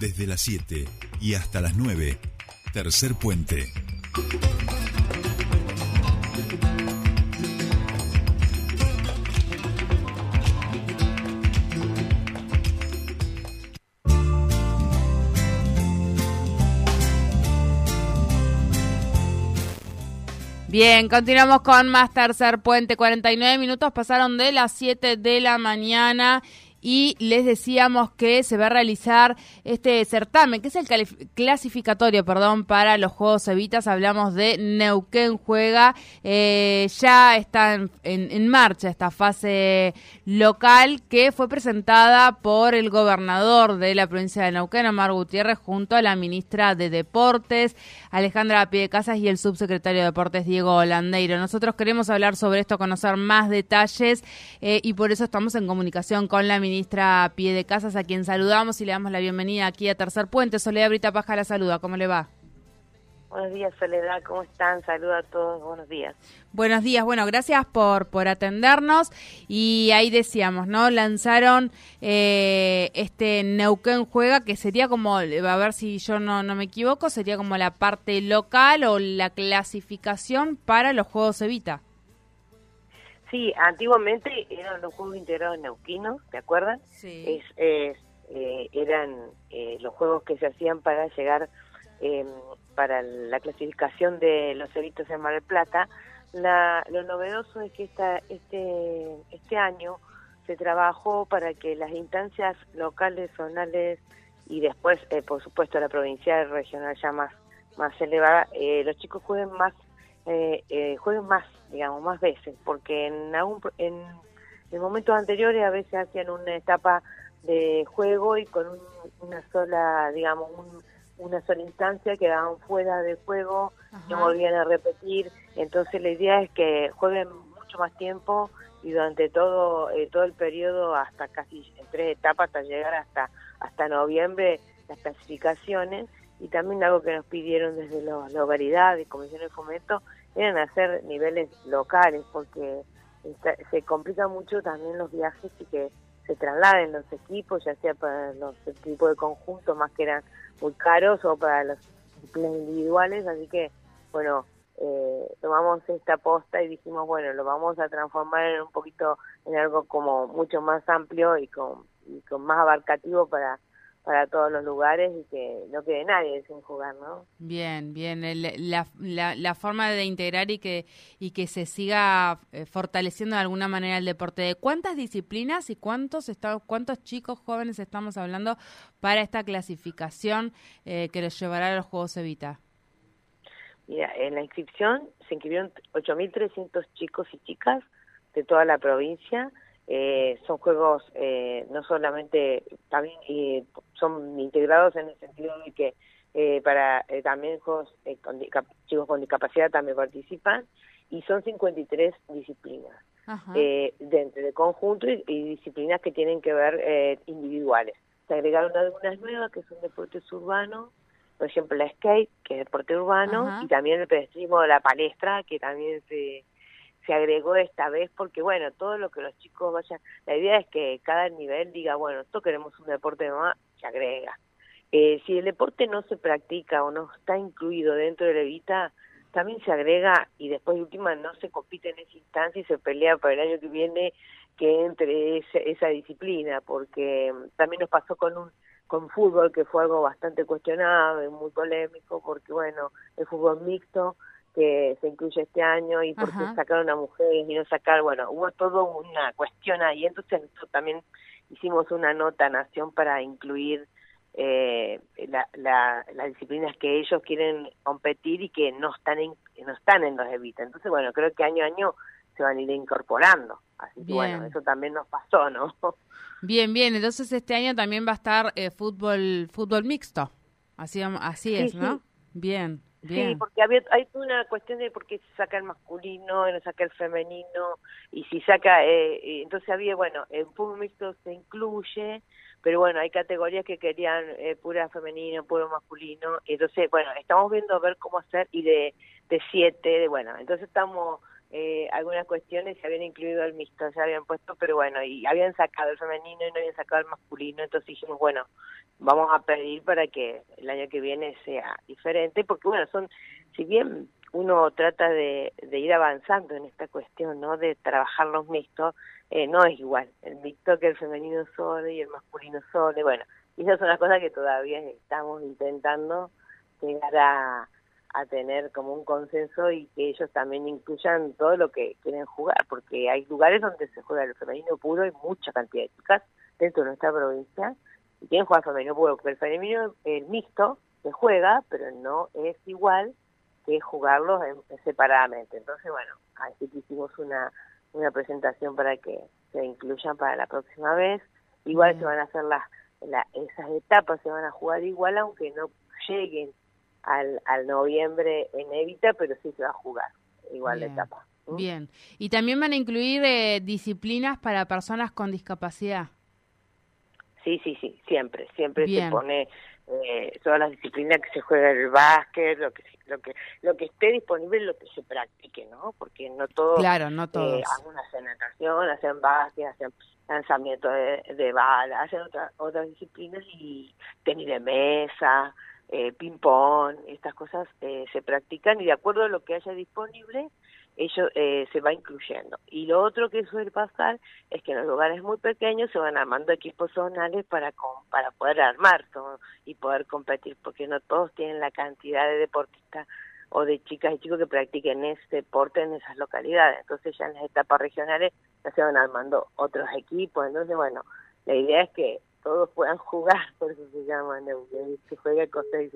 Desde las 7 y hasta las 9, tercer puente. Bien, continuamos con más tercer puente. 49 minutos pasaron de las 7 de la mañana y les decíamos que se va a realizar este certamen, que es el clasificatorio, perdón, para los Juegos Evitas. Hablamos de Neuquén Juega. Eh, ya está en, marcha esta fase local que fue presentada por el gobernador de la provincia de Neuquén, Omar Gutiérrez, junto a la ministra de Deportes, Alejandra Piedecasas, y el subsecretario de Deportes, Diego Holandeiro. Nosotros queremos hablar sobre esto, conocer más detalles eh, y por eso estamos en comunicación con la ministra ministra Pie de Casas, a quien saludamos y le damos la bienvenida aquí a Tercer Puente. Soledad Brita Paja la saluda, ¿cómo le va? Buenos días, Soledad, ¿cómo están? Saluda a todos, buenos días. Buenos días, bueno, gracias por, por atendernos. Y ahí decíamos, ¿no? Lanzaron eh, este Neuquén Juega, que sería como, a ver si yo no, no me equivoco, sería como la parte local o la clasificación para los Juegos Evita. Sí, antiguamente eran los juegos integrados neuquinos, ¿te acuerdan? Sí. Es, eh, eran eh, los juegos que se hacían para llegar eh, para la clasificación de los evitos en Mar del Plata. La, lo novedoso es que esta, este, este año se trabajó para que las instancias locales, zonales y después, eh, por supuesto, la provincial, regional ya más, más elevada, eh, los chicos jueguen más eh, eh, jueguen más, digamos, más veces, porque en, algún, en, momentos anteriores a veces hacían una etapa de juego y con una sola, digamos, una sola instancia quedaban fuera de juego, no volvían a repetir. Entonces la idea es que jueguen mucho más tiempo y durante todo eh, todo el periodo hasta casi en tres etapas hasta llegar hasta hasta noviembre las clasificaciones y también algo que nos pidieron desde los, la hogaridad y Comisión de Fomento eran hacer niveles locales porque se complica mucho también los viajes y que se trasladen los equipos, ya sea para los equipos de conjunto más que eran muy caros o para los individuales, así que bueno, eh, tomamos esta posta y dijimos, bueno, lo vamos a transformar en un poquito en algo como mucho más amplio y con, y con más abarcativo para para todos los lugares y que no quede nadie sin jugar, ¿no? Bien, bien, la, la, la, forma de integrar y que y que se siga eh, fortaleciendo de alguna manera el deporte. ¿De cuántas disciplinas y cuántos está, cuántos chicos jóvenes estamos hablando para esta clasificación eh, que los llevará a los Juegos Evita? Mira, en la inscripción se inscribieron 8.300 chicos y chicas de toda la provincia eh, son juegos eh, no solamente también eh, son integrados en el sentido de que eh, para eh, también juegos con chicos con discapacidad también participan y son 53 disciplinas dentro de conjunto y, disciplinas que tienen que ver individuales. Se agregaron algunas nuevas que son deportes urbanos por ejemplo la skate que es deporte urbano y también el pedestrismo de la palestra que también se se agregó esta vez porque bueno, todo lo que los chicos vayan, la idea es que cada nivel diga, bueno, esto queremos un deporte más, se agrega. Eh, si el deporte no se practica o no está incluido dentro de la Evita, también se agrega y después de última no se compite en esa instancia y se pelea para el año que viene que entre esa disciplina, porque también nos pasó con un con fútbol que fue algo bastante cuestionado y muy polémico, porque bueno, el fútbol mixto que se incluye este año y por qué sacaron a mujeres y no sacar, bueno, hubo todo una cuestión ahí, entonces también hicimos una nota Nación para incluir eh, la, la, las disciplinas que ellos quieren competir y que no están en, no están en los Evita. Entonces, bueno, creo que año a año se van a ir incorporando. Así que bueno, eso también nos pasó, ¿no? Bien, bien. Entonces este año también va a estar eh, fútbol fútbol mixto. Así, así es, ¿no? Bien. Sí, porque había, hay una cuestión de por qué se saca el masculino y no saca el femenino, y si saca, eh, entonces había, bueno, el fútbol mixto se incluye, pero bueno, hay categorías que querían eh, pura femenino, puro masculino, entonces, bueno, estamos viendo a ver cómo hacer, y de, de siete, de, bueno, entonces estamos eh, algunas cuestiones se habían incluido el mixto, se habían puesto, pero bueno, y habían sacado el femenino y no habían sacado el masculino, entonces dijimos, bueno, vamos a pedir para que el año que viene sea diferente, porque bueno, son, si bien uno trata de, ir avanzando en esta cuestión, ¿no? De trabajar los mixtos, eh, no es igual el mixto que el femenino solo y el masculino solo, bueno, y esas son las cosas que todavía estamos intentando llegar a a tener como un consenso y que ellos también incluyan todo lo que quieren jugar, porque hay lugares donde se juega el femenino puro y mucha cantidad de chicas dentro de nuestra provincia y quieren jugar femenino puro, porque el femenino, el mixto, se juega, pero no es igual que jugarlos separadamente. Entonces, bueno, así que hicimos una, una presentación para que se incluyan para la próxima vez. Igual se van a hacer las, esas etapas, se van a jugar igual, aunque no lleguen al, al noviembre en Evita, pero sí se va a jugar igual la etapa. Bien. ¿Y también van a incluir eh, disciplinas para personas con discapacidad? Sí, sí, sí, siempre, siempre se pone eh, todas las disciplinas que se juega el básquet, lo que lo que lo que esté disponible, lo que se practique, ¿no? Porque no todos, claro, no todos. Eh, hacen natación, hacen básquet, hacen lanzamiento de, de bala, hacen otras otras disciplinas y tenis de mesa, eh, ping-pong, estas cosas eh, se practican y de acuerdo a lo que haya disponible, ello eh, se va incluyendo. Y lo otro que suele pasar es que en los lugares muy pequeños se van armando equipos zonales para, para poder armar y poder competir, porque no todos tienen la cantidad de deportistas o de chicas y chicos que practiquen ese deporte en esas localidades. Entonces ya en las etapas regionales ya se van armando otros equipos. Entonces, bueno, la idea es que todos puedan jugar, por eso se llama se juega Costa y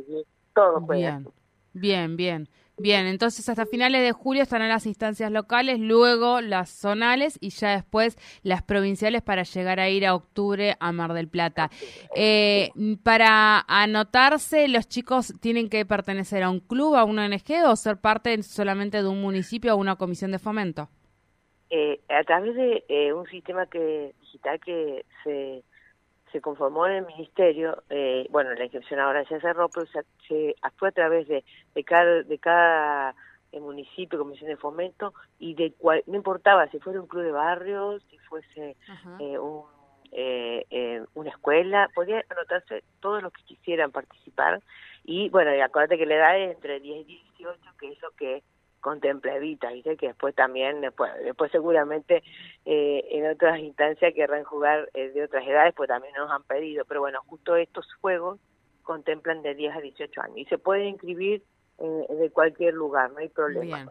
todos juegan. Bien, bien, bien. Entonces hasta finales de julio estarán las instancias locales, luego las zonales y ya después las provinciales para llegar a ir a octubre a Mar del Plata. Eh, para anotarse, los chicos tienen que pertenecer a un club, a una ONG o ser parte solamente de un municipio o una comisión de fomento. Eh, a través de eh, un sistema que digital que se se conformó en el ministerio, eh, bueno, la inscripción ahora ya cerró, pero se, se fue a través de, de cada, de cada eh, municipio, comisión de fomento, y de cual, no importaba si fuera un club de barrios, si fuese eh, un, eh, una escuela, podía anotarse todos los que quisieran participar, y bueno, y acuérdate que la edad es entre 10 y 18, que es lo que contempla Evita, ¿viste? que después también, después, después seguramente eh, en otras instancias querrán jugar eh, de otras edades, pues también nos han pedido, pero bueno, justo estos juegos contemplan de 10 a 18 años y se pueden inscribir eh, de cualquier lugar, no hay problema. Bien,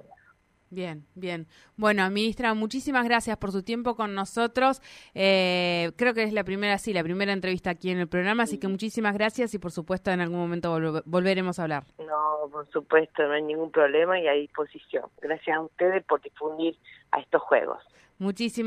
bien. Bueno, ministra, muchísimas gracias por su tiempo con nosotros. Eh, creo que es la primera, sí, la primera entrevista aquí en el programa, así que muchísimas gracias y por supuesto en algún momento volveremos a hablar. No, por supuesto, no hay ningún problema y a disposición. Gracias a ustedes por difundir a estos juegos. Muchísimas